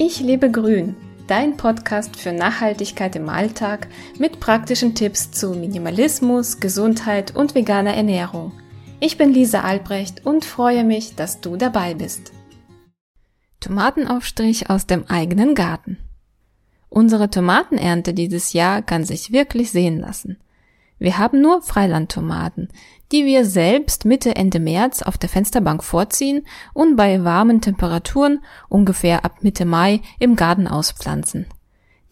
Ich lebe grün, dein Podcast für Nachhaltigkeit im Alltag mit praktischen Tipps zu Minimalismus, Gesundheit und veganer Ernährung. Ich bin Lisa Albrecht und freue mich, dass du dabei bist. Tomatenaufstrich aus dem eigenen Garten. Unsere Tomatenernte dieses Jahr kann sich wirklich sehen lassen. Wir haben nur Freilandtomaten, die wir selbst Mitte Ende März auf der Fensterbank vorziehen und bei warmen Temperaturen ungefähr ab Mitte Mai im Garten auspflanzen.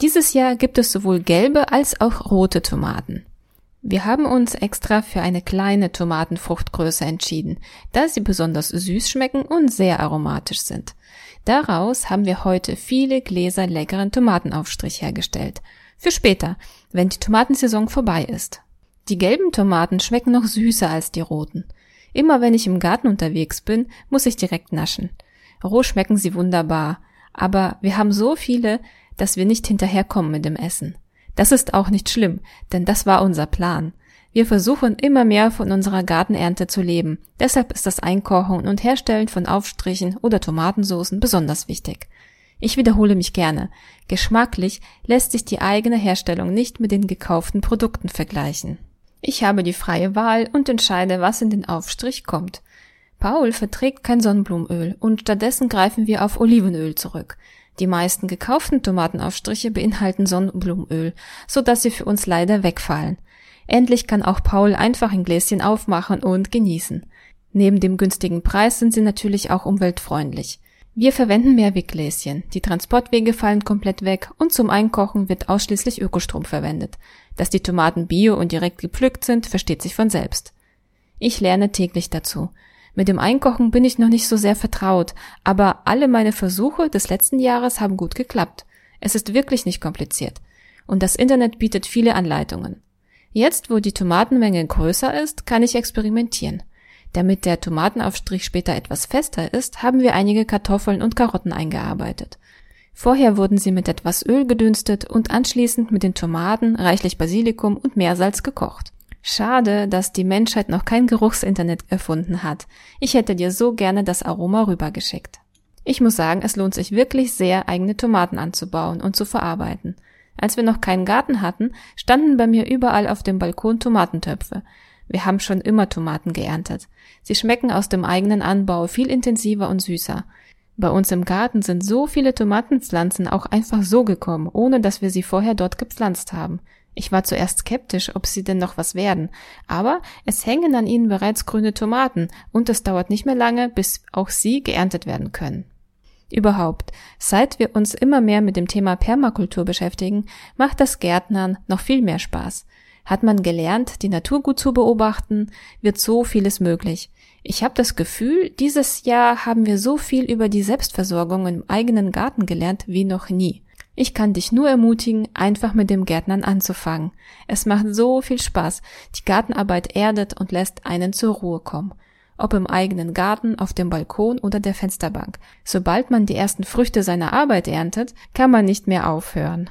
Dieses Jahr gibt es sowohl gelbe als auch rote Tomaten. Wir haben uns extra für eine kleine Tomatenfruchtgröße entschieden, da sie besonders süß schmecken und sehr aromatisch sind. Daraus haben wir heute viele Gläser leckeren Tomatenaufstrich hergestellt. Für später, wenn die Tomatensaison vorbei ist. Die gelben Tomaten schmecken noch süßer als die roten. Immer wenn ich im Garten unterwegs bin, muss ich direkt naschen. Roh schmecken sie wunderbar, aber wir haben so viele, dass wir nicht hinterherkommen mit dem Essen. Das ist auch nicht schlimm, denn das war unser Plan. Wir versuchen immer mehr von unserer Gartenernte zu leben. Deshalb ist das Einkochen und Herstellen von Aufstrichen oder Tomatensoßen besonders wichtig. Ich wiederhole mich gerne. Geschmacklich lässt sich die eigene Herstellung nicht mit den gekauften Produkten vergleichen. Ich habe die freie Wahl und entscheide, was in den Aufstrich kommt. Paul verträgt kein Sonnenblumenöl und stattdessen greifen wir auf Olivenöl zurück. Die meisten gekauften Tomatenaufstriche beinhalten Sonnenblumenöl, so dass sie für uns leider wegfallen. Endlich kann auch Paul einfach ein Gläschen aufmachen und genießen. Neben dem günstigen Preis sind sie natürlich auch umweltfreundlich. Wir verwenden Mehrweggläschen. Die Transportwege fallen komplett weg und zum Einkochen wird ausschließlich Ökostrom verwendet. Dass die Tomaten bio und direkt gepflückt sind, versteht sich von selbst. Ich lerne täglich dazu. Mit dem Einkochen bin ich noch nicht so sehr vertraut, aber alle meine Versuche des letzten Jahres haben gut geklappt. Es ist wirklich nicht kompliziert. Und das Internet bietet viele Anleitungen. Jetzt, wo die Tomatenmenge größer ist, kann ich experimentieren. Damit der Tomatenaufstrich später etwas fester ist, haben wir einige Kartoffeln und Karotten eingearbeitet. Vorher wurden sie mit etwas Öl gedünstet und anschließend mit den Tomaten, reichlich Basilikum und Meersalz gekocht. Schade, dass die Menschheit noch kein Geruchsinternet erfunden hat. Ich hätte dir so gerne das Aroma rübergeschickt. Ich muss sagen, es lohnt sich wirklich sehr, eigene Tomaten anzubauen und zu verarbeiten. Als wir noch keinen Garten hatten, standen bei mir überall auf dem Balkon Tomatentöpfe. Wir haben schon immer Tomaten geerntet. Sie schmecken aus dem eigenen Anbau viel intensiver und süßer. Bei uns im Garten sind so viele Tomatenpflanzen auch einfach so gekommen, ohne dass wir sie vorher dort gepflanzt haben. Ich war zuerst skeptisch, ob sie denn noch was werden, aber es hängen an ihnen bereits grüne Tomaten und es dauert nicht mehr lange, bis auch sie geerntet werden können. Überhaupt, seit wir uns immer mehr mit dem Thema Permakultur beschäftigen, macht das Gärtnern noch viel mehr Spaß. Hat man gelernt, die Natur gut zu beobachten, wird so vieles möglich. Ich habe das Gefühl, dieses Jahr haben wir so viel über die Selbstversorgung im eigenen Garten gelernt wie noch nie. Ich kann dich nur ermutigen, einfach mit dem Gärtnern anzufangen. Es macht so viel Spaß. Die Gartenarbeit erdet und lässt einen zur Ruhe kommen. Ob im eigenen Garten, auf dem Balkon oder der Fensterbank. Sobald man die ersten Früchte seiner Arbeit erntet, kann man nicht mehr aufhören.